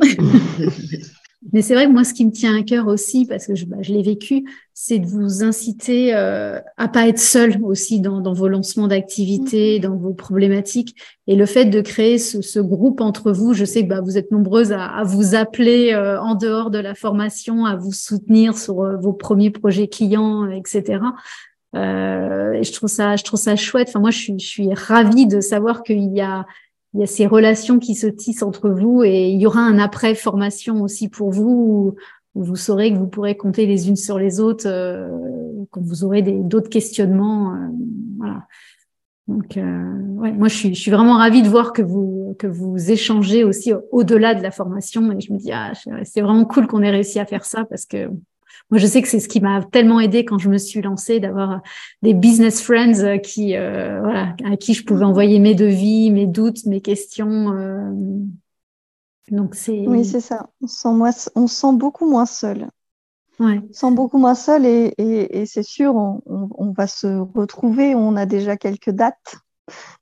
Mais c'est vrai que moi, ce qui me tient à cœur aussi, parce que je, bah, je l'ai vécu, c'est de vous inciter euh, à pas être seul aussi dans, dans vos lancements d'activités, mm-hmm. dans vos problématiques. Et le fait de créer ce, ce groupe entre vous, je sais que bah, vous êtes nombreuses à, à vous appeler euh, en dehors de la formation, à vous soutenir sur euh, vos premiers projets clients, etc. Euh, et je trouve ça, je trouve ça chouette. Enfin, moi, je suis, je suis ravie de savoir qu'il y a il y a ces relations qui se tissent entre vous et il y aura un après formation aussi pour vous où, vous saurez que vous pourrez compter les unes sur les autres euh, quand vous aurez d'autres questionnements. Euh, voilà. Donc, euh, ouais, moi, je suis, je suis vraiment ravie de voir que vous que vous échangez aussi au-delà de la formation. Et je me dis, ah, c'est vraiment cool qu'on ait réussi à faire ça parce que moi, je sais que c'est ce qui m'a tellement aidé quand je me suis lancée, d'avoir des business friends euh, qui, euh, voilà, à qui je pouvais envoyer mes devis, mes doutes, mes questions. Euh. Donc c'est.
Oui, c'est ça. On sent, moins, on sent beaucoup moins seul. Ouais. On sent beaucoup moins seul et, et, et c'est sûr, on, on, va se retrouver. On a déjà quelques dates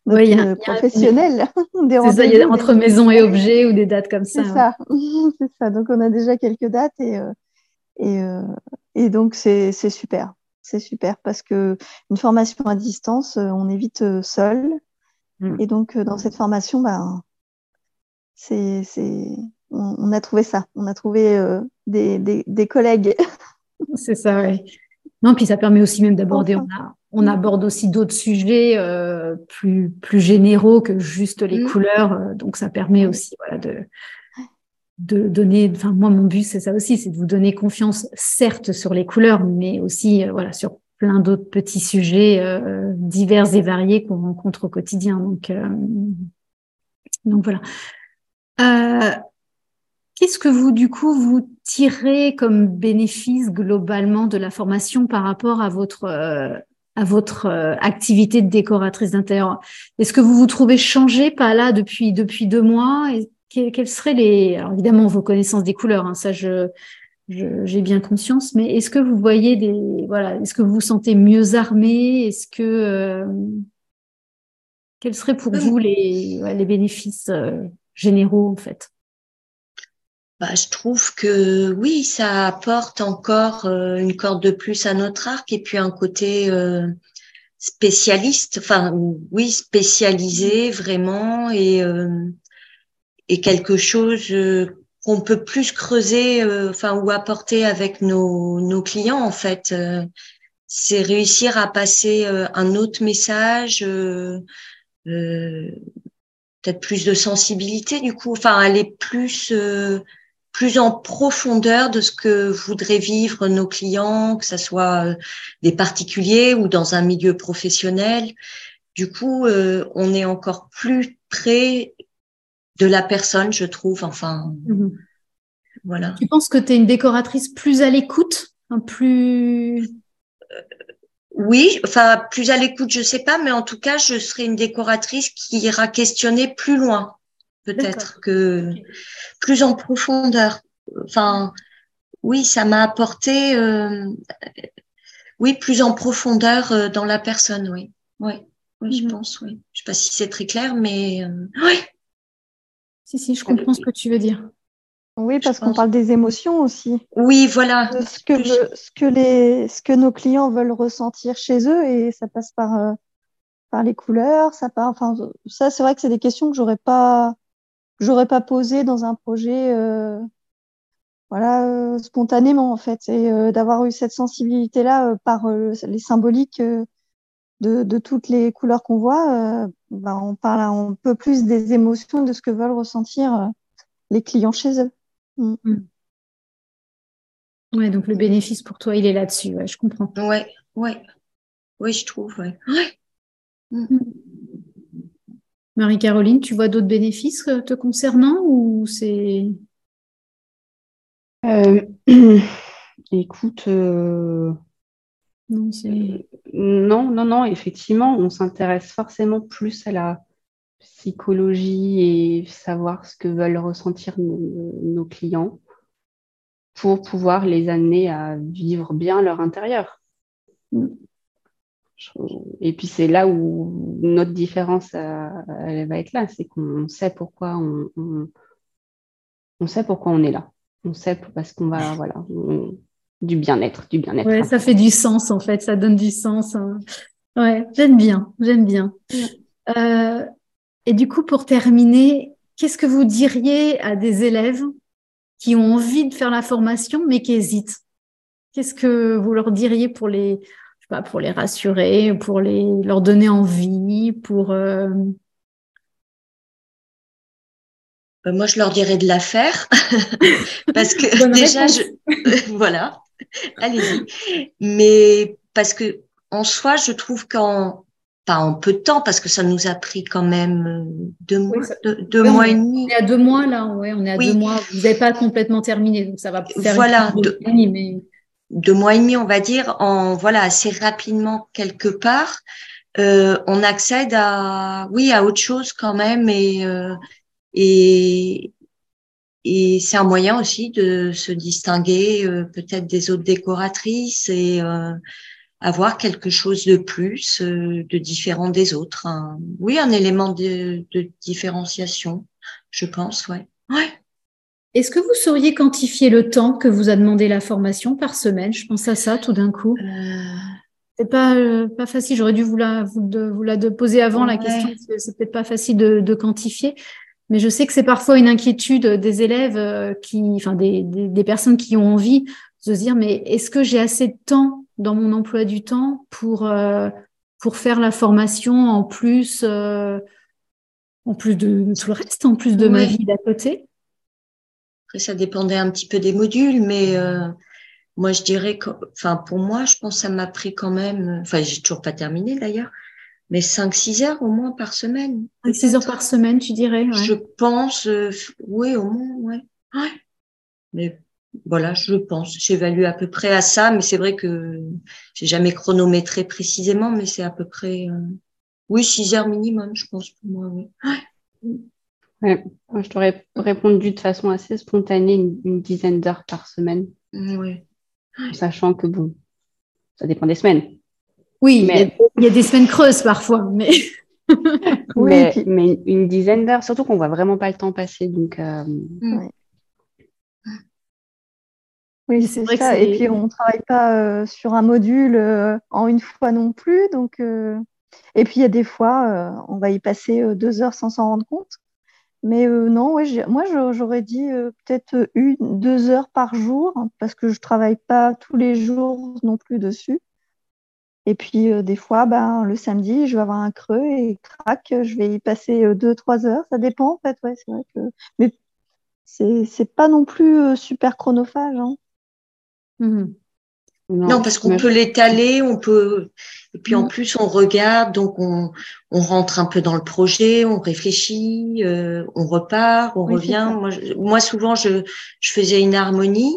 oui, y a, professionnelles. [LAUGHS]
c'est ça, y a entre maison et objet ou des dates comme ça.
C'est ça, [LAUGHS] c'est ça. Donc on a déjà quelques dates et, et, euh, et donc, c'est super. C'est super parce que une formation à distance, euh, on est vite euh, seul. Mm. Et donc, dans cette formation, bah, c'est, on, on, a trouvé ça. On a trouvé des, des, des, collègues. [LAUGHS]
c'est ça, oui. Non, puis ça permet aussi même d'aborder, on, on, aborde aussi d'autres sujets euh, plus, plus généraux que juste les mm. couleurs. Donc, ça permet aussi voilà, de, de donner, enfin moi mon but c'est ça aussi, c'est de vous donner confiance, certes sur les couleurs, mais aussi euh, voilà sur plein d'autres petits sujets euh, divers et variés qu'on rencontre au quotidien. Donc euh, donc voilà. Qu'est-ce que vous du coup vous tirez comme bénéfice globalement de la formation par rapport à votre à votre activité de décoratrice d'intérieur? Est-ce que vous vous trouvez changé pas là depuis depuis deux mois? Quelles seraient les, alors évidemment vos connaissances des couleurs, hein, ça je j'ai bien conscience, mais est-ce que vous voyez des, voilà, est-ce que vous vous sentez mieux armé Est-ce que euh, quels seraient pour vous les, les bénéfices euh, généraux en fait?
Bah, je trouve que oui, ça apporte encore euh, une corde de plus à notre arc et puis un côté spécialiste, enfin oui, spécialisé vraiment et et quelque chose euh, qu'on peut plus creuser, euh, enfin ou apporter avec nos, nos clients en fait. Euh, c'est réussir à passer un autre message, peut-être plus de sensibilité du coup, enfin aller plus plus en profondeur de ce que voudraient vivre nos clients, que ce soit des particuliers ou dans un milieu professionnel. Du coup, on est encore plus près de la personne, je trouve. Enfin, mhm. voilà.
Tu penses que tu es une décoratrice plus à l'écoute, un plus
euh, oui, enfin plus à l'écoute, je sais pas, mais en tout cas, je serai une décoratrice qui ira questionner plus loin, peut-être que plus en profondeur. Enfin, oui, ça m'a apporté, euh, oui, plus en profondeur euh, dans la personne, oui, oui, oui, je mhm. pense, oui. Je sais pas si c'est très clair, mais oui.
Si, si, je comprends ce que tu veux dire.
Oui, parce qu'on parle des émotions aussi.
Oui, voilà.
ce, que ce, que les, ce que nos clients veulent ressentir chez eux et ça passe par, euh, par les couleurs, ça part, enfin, ça, c'est vrai que c'est des questions que j'aurais pas, j'aurais pas posées dans un projet, euh, voilà, euh, spontanément, en fait. Et d'avoir eu cette sensibilité-là par les symboliques de, de, toutes les couleurs qu'on voit, bah, on parle un peu plus des émotions, de ce que veulent ressentir euh, les clients chez eux.
Mm. Mm. Ouais, donc le bénéfice pour toi, il est là-dessus, ouais, je comprends.
Ouais, ouais. Oui, je trouve, ouais.
Mm. Marie-Caroline, tu vois d'autres bénéfices euh, te concernant ou c'est? [CLEARS THROAT]
Écoute, non, non, non, non, effectivement, on s'intéresse forcément plus à la psychologie et savoir ce que veulent ressentir nos, clients pour pouvoir les amener à vivre bien leur intérieur. Et puis c'est là où notre différence euh, elle va être là, c'est qu'on sait pourquoi on, on, sait pourquoi on est là. On sait parce qu'on va [LAUGHS] voilà du bien-être, du bien-être.
Ouais, ça fait du sens en fait, ça donne du sens. Hein. Ouais, j'aime bien, j'aime bien. Euh, et du coup, pour terminer, qu'est-ce que vous diriez à des élèves qui ont envie de faire la formation mais qui hésitent? Qu'est-ce que vous leur diriez pour les, je sais pas, pour les rassurer, pour les, leur donner envie, pour euh,
euh, moi, je leur dirais de la faire [LAUGHS] parce que déjà, je... voilà, [LAUGHS] allez-y. Mais parce que en soi, je trouve qu'en pas en peu de temps parce que ça nous a pris quand même euh, deux mois, deux, mois et demi.
On est à deux mois là, ouais, on est à deux mois. Vous n'avez pas complètement terminé, donc ça va faire
voilà deux, mais... deux mois et demi, on va dire, en voilà assez rapidement quelque part. Euh, on accède à oui à autre chose quand même et euh, et et c'est un moyen aussi de se distinguer euh, peut-être des autres décoratrices et euh, avoir quelque chose de plus, euh, de différent des autres. Oui, un élément de, différenciation, je pense, ouais. ouais.
Est-ce que vous sauriez quantifier le temps que vous a demandé la formation par semaine? Je pense à ça tout d'un coup. C'est pas euh, pas facile. J'aurais dû vous la vous, de, vous la de poser avant la question. C'est peut-être pas facile de, de, quantifier, mais je sais que c'est parfois une inquiétude des élèves euh, qui, enfin des, des, des personnes qui ont envie de se dire mais est-ce que j'ai assez de temps dans mon emploi du temps pour, euh, pour faire la formation en plus, euh, en plus de tout le reste, en plus de ma vie d'à côté?
Après, ça dépendait un petit peu des modules, mais euh, moi, je dirais que, enfin, pour moi, je pense que ça m'a pris quand même, enfin, j'ai toujours pas terminé d'ailleurs, mais 5-6 heures au moins par semaine.
6 heures par semaine, tu dirais
Je pense, oui, au moins, ouais. ouais. Mais voilà, je pense. J'évalue à peu près à ça, mais c'est vrai que j'ai jamais chronométré précisément, mais c'est à peu près, euh, oui, six heures minimum, je pense pour moi. Oui.
Ouais. je t'aurais répondu de façon assez spontanée une, dizaine d'heures par semaine.
Oui.
Sachant que bon, ça dépend des semaines.
Oui, mais il y, a des semaines creuses parfois, mais. [LAUGHS]
mais, mais, une dizaine d'heures, surtout qu'on voit vraiment pas le temps passer, donc. Euh... Mmh.
Oui, c'est ça. Et puis, on ne travaille pas euh, sur un module euh, en une fois non plus. Donc, euh, Et puis, il y a des fois, on va y passer deux heures sans s'en rendre compte. Mais non, ouais, moi, j'aurais dit peut-être une, deux heures par jour, hein, parce que je ne travaille pas tous les jours non plus dessus. Et puis, des fois, ben, le samedi, je vais avoir un creux et crac, je vais y passer deux, trois heures. Ça dépend, en fait. Ouais, c'est vrai que... Mais c'est pas non plus super chronophage. Hein.
Mhm. Non, parce qu'on peut l'étaler, on peut, et puis en mm. plus on regarde, donc on, on, rentre un peu dans le projet, on réfléchit, euh, on repart, on revient. Moi, moi, souvent, je, je faisais une harmonie,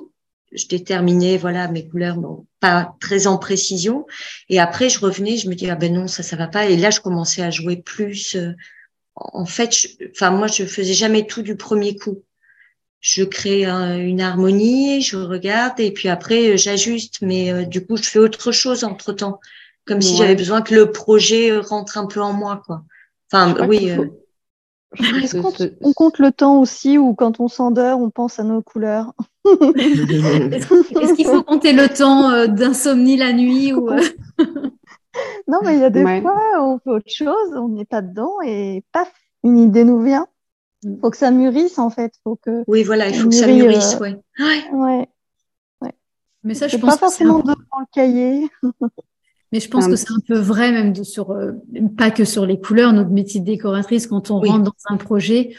je déterminais voilà mes couleurs, bon, pas très en précision, et après je revenais, je me dis ah ben non ça ça va pas, et là je commençais à jouer plus. Euh, en fait, enfin moi je faisais jamais tout du premier coup je crée une harmonie, je regarde et puis après euh, j'ajuste. Mais euh, du coup, je fais autre chose entre temps, comme si j'avais besoin que le projet euh, rentre un peu en moi, quoi. Enfin, oui.
On compte le temps aussi ou quand on s'endort, on pense à nos couleurs? [LAUGHS]
Est-ce qu'il faut compter le temps d'insomnie la nuit ou [LAUGHS]
Non, mais il y a des fois, on fait autre chose, on n'est pas dedans et paf, une idée nous vient. Il faut que ça mûrisse en fait. Faut que
oui, voilà, il faut que ça mûrisse, euh, ouais.
ouais.
ouais. Mais ça,
je pense pas forcément devant le cahier. [LAUGHS]
Mais je pense que c'est un peu vrai même de, sur euh, pas que sur les couleurs. Notre métier de décoratrice, quand on rentre dans un projet,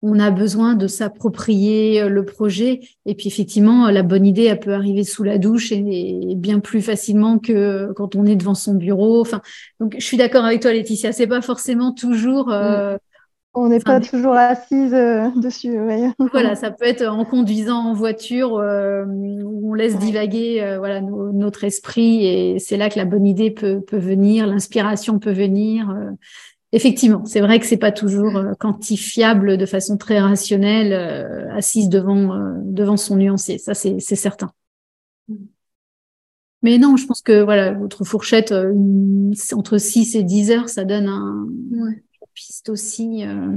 on a besoin de s'approprier euh, le projet. Et puis effectivement, la bonne idée, elle peut arriver sous la douche et, bien plus facilement que quand on est devant son bureau. Enfin, donc je suis d'accord avec toi, Laetitia. C'est pas forcément toujours. Mm
On n'est pas toujours assise euh, dessus.
Voilà, [LAUGHS] ça peut être en conduisant en voiture euh, où on laisse divaguer euh, voilà notre esprit et c'est là que la bonne idée peut, peut venir, l'inspiration peut venir. Effectivement, c'est vrai que c'est pas toujours quantifiable de façon très rationnelle, assise devant devant son nuancier. Ça, c'est certain. Mais non, je pense que voilà, votre fourchette entre 6 et 10 heures, ça donne un, piste aussi. Euh,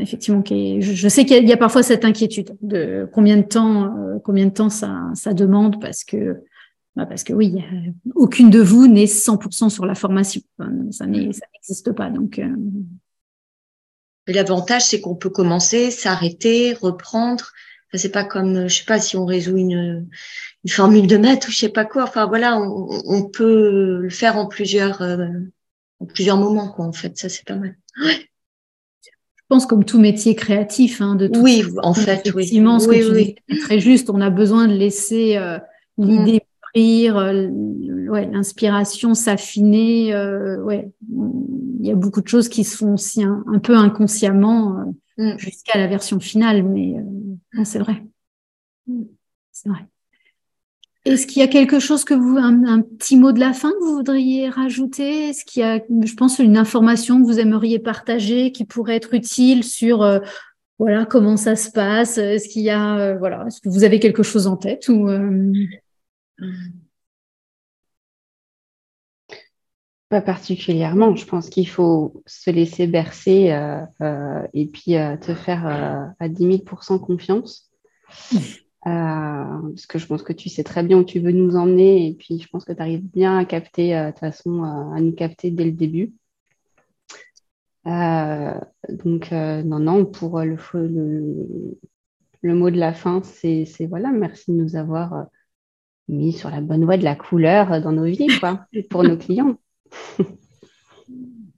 effectivement, je, sais qu'il y, a parfois cette inquiétude de combien de temps, euh, combien de temps ça, ça demande parce que, bah parce que oui, aucune de vous n'est 100% sur la formation. ça n'existe pas. Donc, euh.
l'avantage, c'est qu'on peut commencer, s'arrêter, reprendre. Enfin, c'est pas comme, je sais pas, si on résout une, une formule de maths ou je sais pas quoi. Enfin voilà, on, on peut le faire en plusieurs, en plusieurs moments, quoi, en fait. Ça, c'est pas mal.
Je pense comme tout métier créatif, hein, de
tout Oui, en fait,
effectivement, oui. ce que oui, tu dis très juste. On a besoin de laisser euh, l'idée mmh. ouais, l'inspiration s'affiner. Euh, ouais, il y a beaucoup de choses qui se font aussi un, peu inconsciemment euh, mm. jusqu'à la version finale, mais c'est vrai. Mm. C'est vrai. Est-ce qu'il y a quelque chose que vous, un, petit mot de la fin que vous voudriez rajouter? Est-ce qu'il y a, je pense, une information que vous aimeriez partager qui pourrait être utile sur, euh, voilà, comment ça se passe? Est-ce qu'il y a, euh, voilà, est-ce que vous avez quelque chose en tête ou euh?
Pas particulièrement. Je pense qu'il faut se laisser bercer et puis te faire à 10 000% confiance. Euh, parce que je pense que tu sais très bien où tu veux nous emmener et puis je pense que tu arrives bien à capter, euh, de toute façon, euh, à nous capter dès le début. donc, non, non, pour le, le, mot de la fin, c'est voilà, merci de nous avoir mis sur la bonne voie de la couleur dans nos vies, quoi, [LAUGHS] pour nos clients.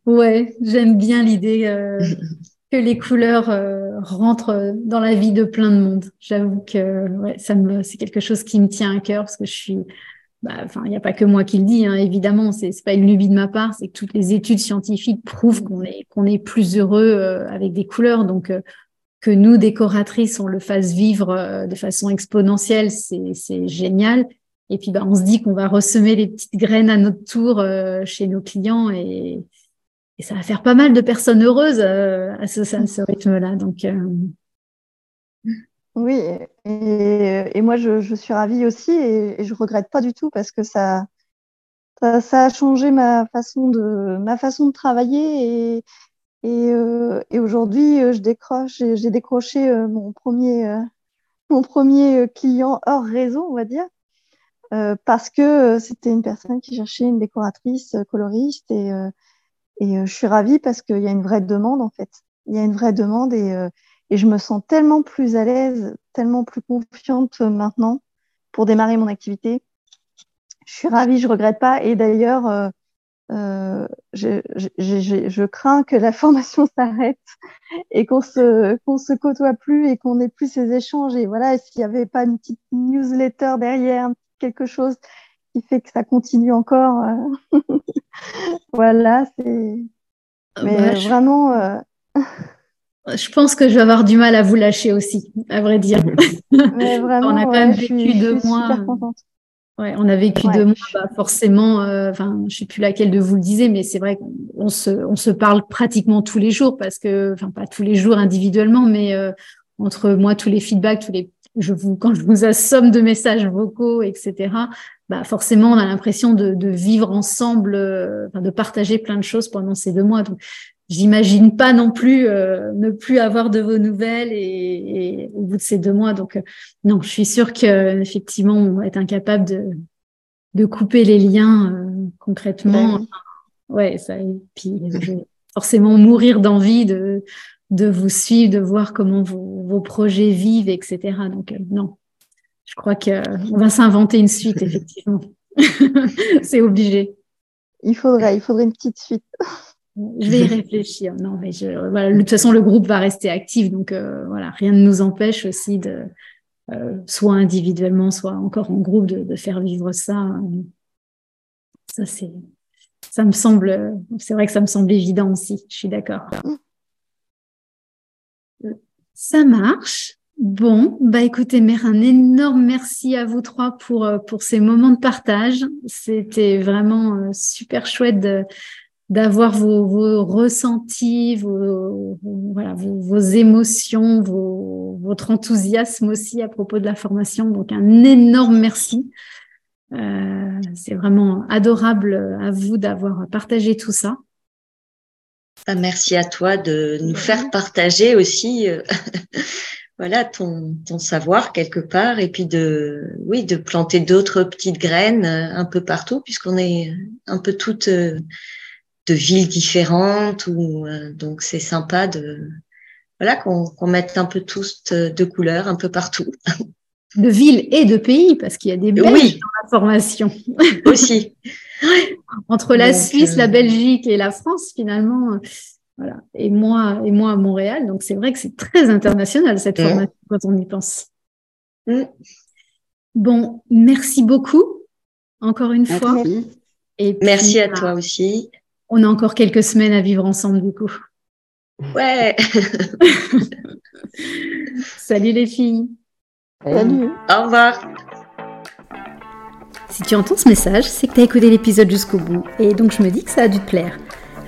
ouais, j'aime bien l'idée [LAUGHS] que les couleurs euh, rentrent dans la vie de plein de monde. J'avoue que ça me, c'est quelque chose qui me tient à cœur parce que je suis, bah, enfin, il n'y a pas que moi qui le dis, hein, évidemment, c'est, pas une lubie de ma part, c'est que toutes les études scientifiques prouvent qu'on est, qu'on est plus heureux euh, avec des couleurs. Donc, euh, que nous, décoratrices, on le fasse vivre de façon exponentielle, c'est, c'est génial. Et puis, bah, on se dit qu'on va ressemer les petites graines à notre tour chez nos clients et, et ça va faire pas mal de personnes heureuses euh, à, ce, rythme-là. Donc, euh,
Oui, et, moi je, suis ravie aussi et, je regrette pas du tout parce que ça, ça, a changé ma façon de, ma façon de travailler et, et, euh, aujourd'hui je décroche, j'ai décroché mon premier, mon premier client hors réseau, on va dire. parce que c'était une personne qui cherchait une décoratrice coloriste et, et euh, je suis ravie parce qu'il y a une vraie demande, en fait. Il y a une vraie demande et, euh, je me sens tellement plus à l'aise, tellement plus confiante maintenant pour démarrer mon activité. Je suis ravie, je regrette pas. Et d'ailleurs, euh, euh, je, crains que la [LAUGHS] formation s'arrête et qu'on se qu'on se côtoie plus et qu'on n'ait plus ces échanges. Et voilà, s'il n'y avait pas une petite newsletter derrière, quelque chose qui fait que ça continue encore. Euh. [LAUGHS] [LAUGHS] voilà, c'est. Ah, Mais bah, vraiment. Euh, [LAUGHS]
je pense que je vais avoir du mal à vous lâcher aussi, à vrai dire. [LAUGHS]
Mais vraiment, on a quand même vécu deux mois.
Ouais, on a vécu deux mois, bah, forcément. Euh, enfin, je sais plus laquelle de vous le disait, mais c'est vrai qu'on se, on se parle pratiquement tous les jours parce que, enfin, pas tous les jours individuellement, mais entre moi, tous les feedbacks, tous les je vous, quand je vous assomme de messages vocaux, etc., bah forcément, on a l'impression de, de, vivre ensemble, euh, de partager plein de choses pendant ces deux mois. Donc, j'imagine pas non plus euh, ne plus avoir de vos nouvelles et, et, au bout de ces deux mois. Donc, euh, non, je suis sûre que effectivement, on va être incapable de, de couper les liens concrètement. Ben ouais, ça. Et puis, je vais forcément mourir d'envie de de vous suivre, de voir comment vos, vos projets vivent, etc. Donc, non, je crois qu'on va s'inventer une suite, [LAUGHS] effectivement. [LAUGHS] c'est obligé.
Il faudrait, il faudrait une petite suite.
Je vais y réfléchir. Non, mais je, voilà, de toute façon, le groupe va rester actif, donc euh, voilà, rien ne nous empêche aussi de, euh, soit individuellement, soit encore en groupe, de, de faire vivre ça. Ça c'est, ça me semble, c'est vrai que ça me semble évident aussi. Je suis d'accord. Ça marche. Bon, bah écoutez, mère, un énorme merci à vous trois pour, euh, pour ces moments de partage. C'était vraiment euh, super chouette de, d'avoir vos, vos, ressentis, vos, voilà, vos, émotions, votre enthousiasme aussi à propos de la formation. Donc un énorme merci. Euh, c'est vraiment adorable à vous d'avoir partagé tout ça.
Ah, merci à toi de nous faire partager aussi [LAUGHS] voilà ton, ton, savoir quelque part et puis de oui de planter d'autres petites graines euh, un peu partout puisqu'on est un peu toutes de villes différentes ou donc c'est sympa de voilà qu'on mette un peu tous de couleurs un peu partout.
de villes et de pays, parce qu'il y a des Belges oui. dans la formation.
Aussi. [LAUGHS]
Entre la Suisse, la euh, Belgique et la France, finalement. Voilà. Et moi, et moi à Montréal. Donc, c'est vrai que c'est très international, cette mm. formation, quand on y pense. Mm. Bon, merci beaucoup, encore une fois.
Et merci à bah, toi aussi.
On a encore quelques semaines à vivre ensemble, du coup.
Ouais. [LAUGHS]
Salut les filles.
Salut.
Au revoir.
Si tu entends ce message, c'est que tu as écouté l'épisode jusqu'au bout, et donc je me dis que ça a dû te plaire.